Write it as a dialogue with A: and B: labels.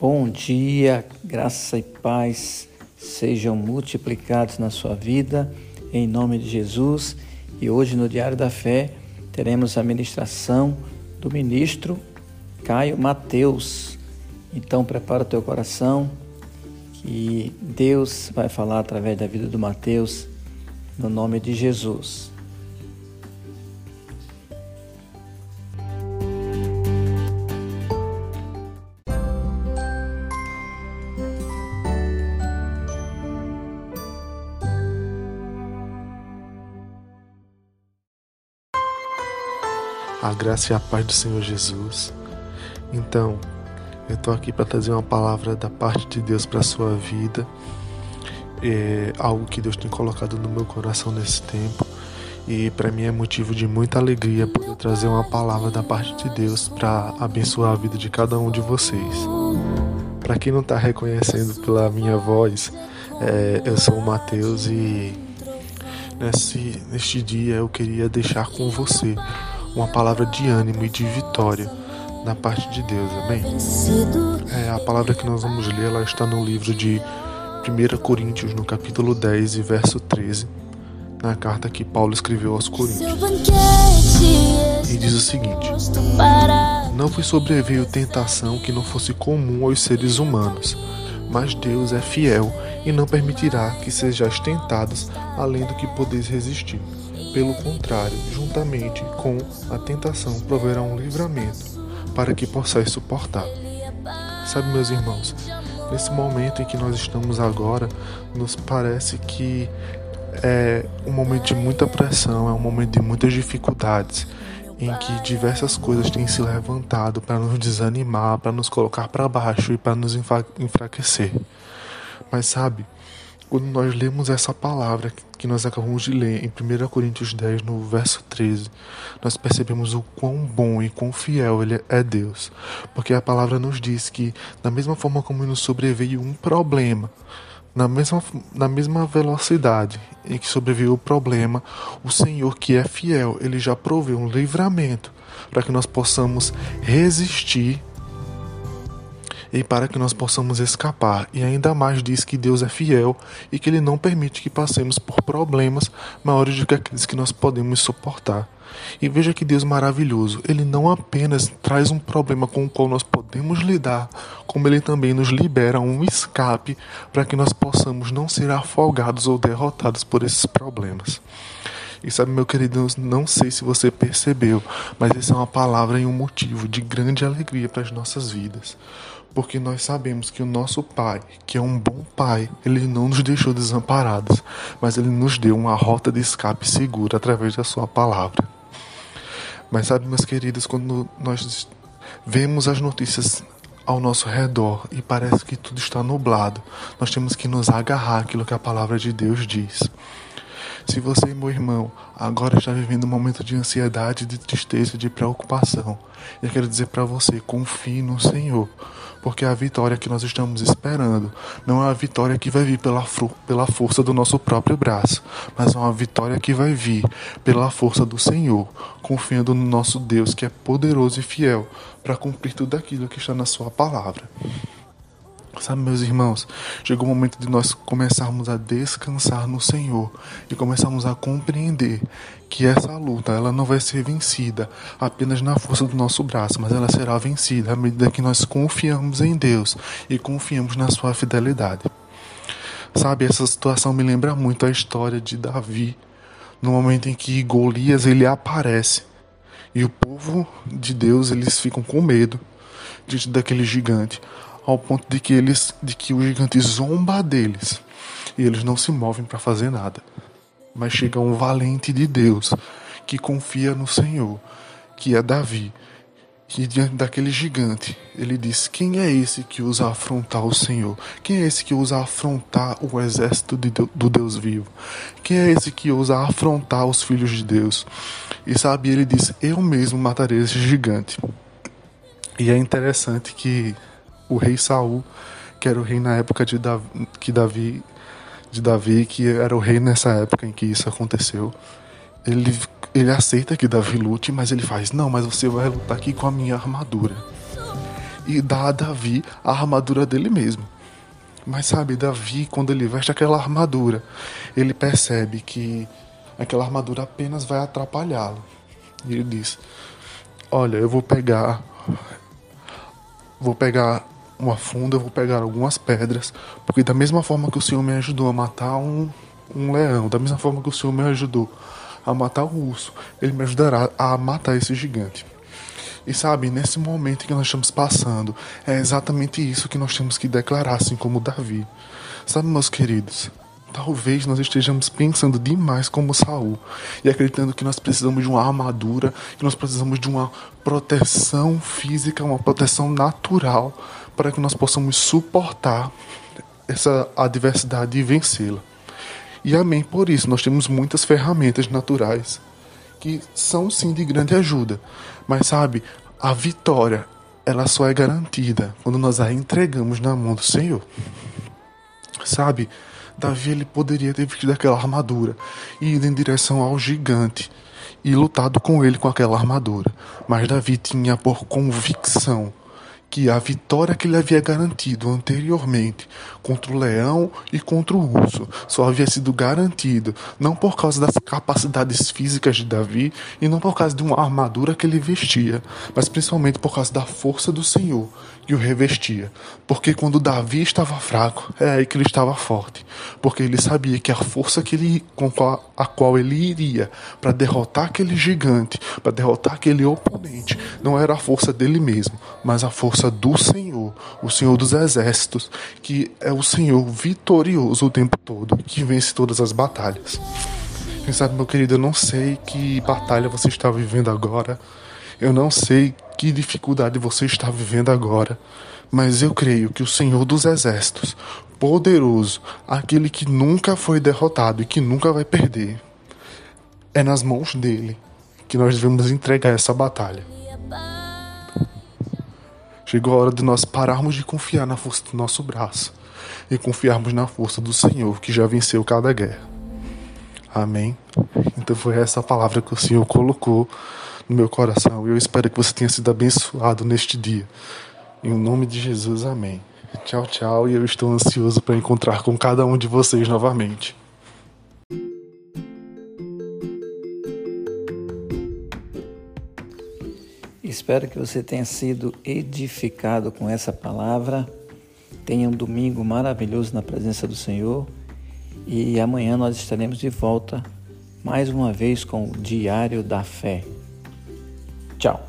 A: Bom dia, graça e paz sejam multiplicados na sua vida, em nome de Jesus. E hoje no Diário da Fé teremos a ministração do ministro Caio Mateus. Então prepara o teu coração que Deus vai falar através da vida do Mateus, no nome de Jesus.
B: A graça e a paz do Senhor Jesus. Então, eu estou aqui para trazer uma palavra da parte de Deus para a sua vida, é algo que Deus tem colocado no meu coração nesse tempo. E para mim é motivo de muita alegria poder trazer uma palavra da parte de Deus para abençoar a vida de cada um de vocês. Para quem não está reconhecendo pela minha voz, é, eu sou o Mateus e nesse, neste dia eu queria deixar com você uma palavra de ânimo e de vitória da parte de Deus, amém? É, a palavra que nós vamos ler, ela está no livro de 1 Coríntios, no capítulo 10 e verso 13, na carta que Paulo escreveu aos Coríntios. E diz o seguinte: Não vos sobreveio tentação que não fosse comum aos seres humanos, mas Deus é fiel e não permitirá que sejais tentados além do que podeis resistir pelo contrário, juntamente com a tentação proverá um livramento, para que possais suportar. Sabe, meus irmãos, nesse momento em que nós estamos agora, nos parece que é um momento de muita pressão, é um momento de muitas dificuldades, em que diversas coisas têm se levantado para nos desanimar, para nos colocar para baixo e para nos enfraquecer. Mas sabe, quando nós lemos essa palavra que nós acabamos de ler em 1 Coríntios 10, no verso 13, nós percebemos o quão bom e quão fiel ele é Deus. Porque a palavra nos diz que, da mesma forma como nos sobreveio um problema, na mesma, na mesma velocidade em que sobreveio o problema, o Senhor, que é fiel, ele já proveu um livramento para que nós possamos resistir e para que nós possamos escapar. E ainda mais diz que Deus é fiel e que Ele não permite que passemos por problemas maiores do que aqueles que nós podemos suportar. E veja que Deus maravilhoso, Ele não apenas traz um problema com o qual nós podemos lidar, como Ele também nos libera um escape para que nós possamos não ser afogados ou derrotados por esses problemas. E sabe, meu querido, não sei se você percebeu, mas essa é uma palavra e um motivo de grande alegria para as nossas vidas porque nós sabemos que o nosso Pai, que é um bom Pai, ele não nos deixou desamparados, mas ele nos deu uma rota de escape segura através da Sua palavra. Mas sabe, meus queridos, quando nós vemos as notícias ao nosso redor e parece que tudo está nublado, nós temos que nos agarrar àquilo que a palavra de Deus diz. Se você, meu irmão, agora está vivendo um momento de ansiedade, de tristeza, de preocupação, eu quero dizer para você: confie no Senhor, porque a vitória que nós estamos esperando não é a vitória que vai vir pela, pela força do nosso próprio braço, mas é uma vitória que vai vir pela força do Senhor, confiando no nosso Deus que é poderoso e fiel para cumprir tudo aquilo que está na Sua palavra. Sabe, meus irmãos, chegou o momento de nós começarmos a descansar no Senhor e começarmos a compreender que essa luta ela não vai ser vencida apenas na força do nosso braço, mas ela será vencida à medida que nós confiamos em Deus e confiamos na sua fidelidade. Sabe, essa situação me lembra muito a história de Davi, no momento em que Golias ele aparece e o povo de Deus eles ficam com medo diante daquele gigante ao ponto de que eles, de que o gigante zomba deles e eles não se movem para fazer nada. Mas chega um valente de Deus que confia no Senhor, que é Davi. E diante daquele gigante, ele diz: Quem é esse que usa afrontar o Senhor? Quem é esse que usa afrontar o exército de, do Deus vivo? Quem é esse que usa afrontar os filhos de Deus? E sabe, ele diz: Eu mesmo matarei esse gigante. E é interessante que o rei Saul, que era o rei na época de Davi, que Davi de Davi, que era o rei nessa época em que isso aconteceu. Ele ele aceita que Davi lute, mas ele faz: "Não, mas você vai lutar aqui com a minha armadura". e dá a Davi a armadura dele mesmo. Mas sabe, Davi, quando ele veste aquela armadura, ele percebe que aquela armadura apenas vai atrapalhá-lo. E ele diz: Olha, eu vou pegar. Vou pegar uma funda, vou pegar algumas pedras, porque da mesma forma que o Senhor me ajudou a matar um, um leão, da mesma forma que o Senhor me ajudou a matar o urso, Ele me ajudará a matar esse gigante. E sabe, nesse momento que nós estamos passando, é exatamente isso que nós temos que declarar, assim como Davi. Sabe, meus queridos, talvez nós estejamos pensando demais como Saul e acreditando que nós precisamos de uma armadura, que nós precisamos de uma proteção física, uma proteção natural para que nós possamos suportar essa adversidade e vencê-la. E amém por isso, nós temos muitas ferramentas naturais que são sim de grande ajuda. Mas sabe, a vitória, ela só é garantida quando nós a entregamos na mão do Senhor. Sabe, Davi ele poderia ter vestido aquela armadura e ido em direção ao gigante e lutado com ele com aquela armadura. Mas Davi tinha por convicção que a vitória que ele havia garantido anteriormente contra o leão e contra o urso só havia sido garantido não por causa das capacidades físicas de Davi e não por causa de uma armadura que ele vestia, mas principalmente por causa da força do Senhor que o revestia. Porque quando Davi estava fraco, é aí que ele estava forte, porque ele sabia que a força que ele com a qual ele iria para derrotar aquele gigante, para derrotar aquele oponente, não era a força dele mesmo, mas a força força do Senhor, o Senhor dos exércitos, que é o Senhor vitorioso o tempo todo, que vence todas as batalhas. Quem sabe, meu querido, eu não sei que batalha você está vivendo agora, eu não sei que dificuldade você está vivendo agora, mas eu creio que o Senhor dos exércitos, poderoso, aquele que nunca foi derrotado e que nunca vai perder, é nas mãos dele que nós devemos entregar essa batalha. Chegou a hora de nós pararmos de confiar na força do nosso braço e confiarmos na força do Senhor que já venceu cada guerra. Amém? Então foi essa palavra que o Senhor colocou no meu coração e eu espero que você tenha sido abençoado neste dia. Em nome de Jesus, amém. Tchau, tchau, e eu estou ansioso para encontrar com cada um de vocês novamente.
A: Espero que você tenha sido edificado com essa palavra. Tenha um domingo maravilhoso na presença do Senhor. E amanhã nós estaremos de volta mais uma vez com o Diário da Fé. Tchau.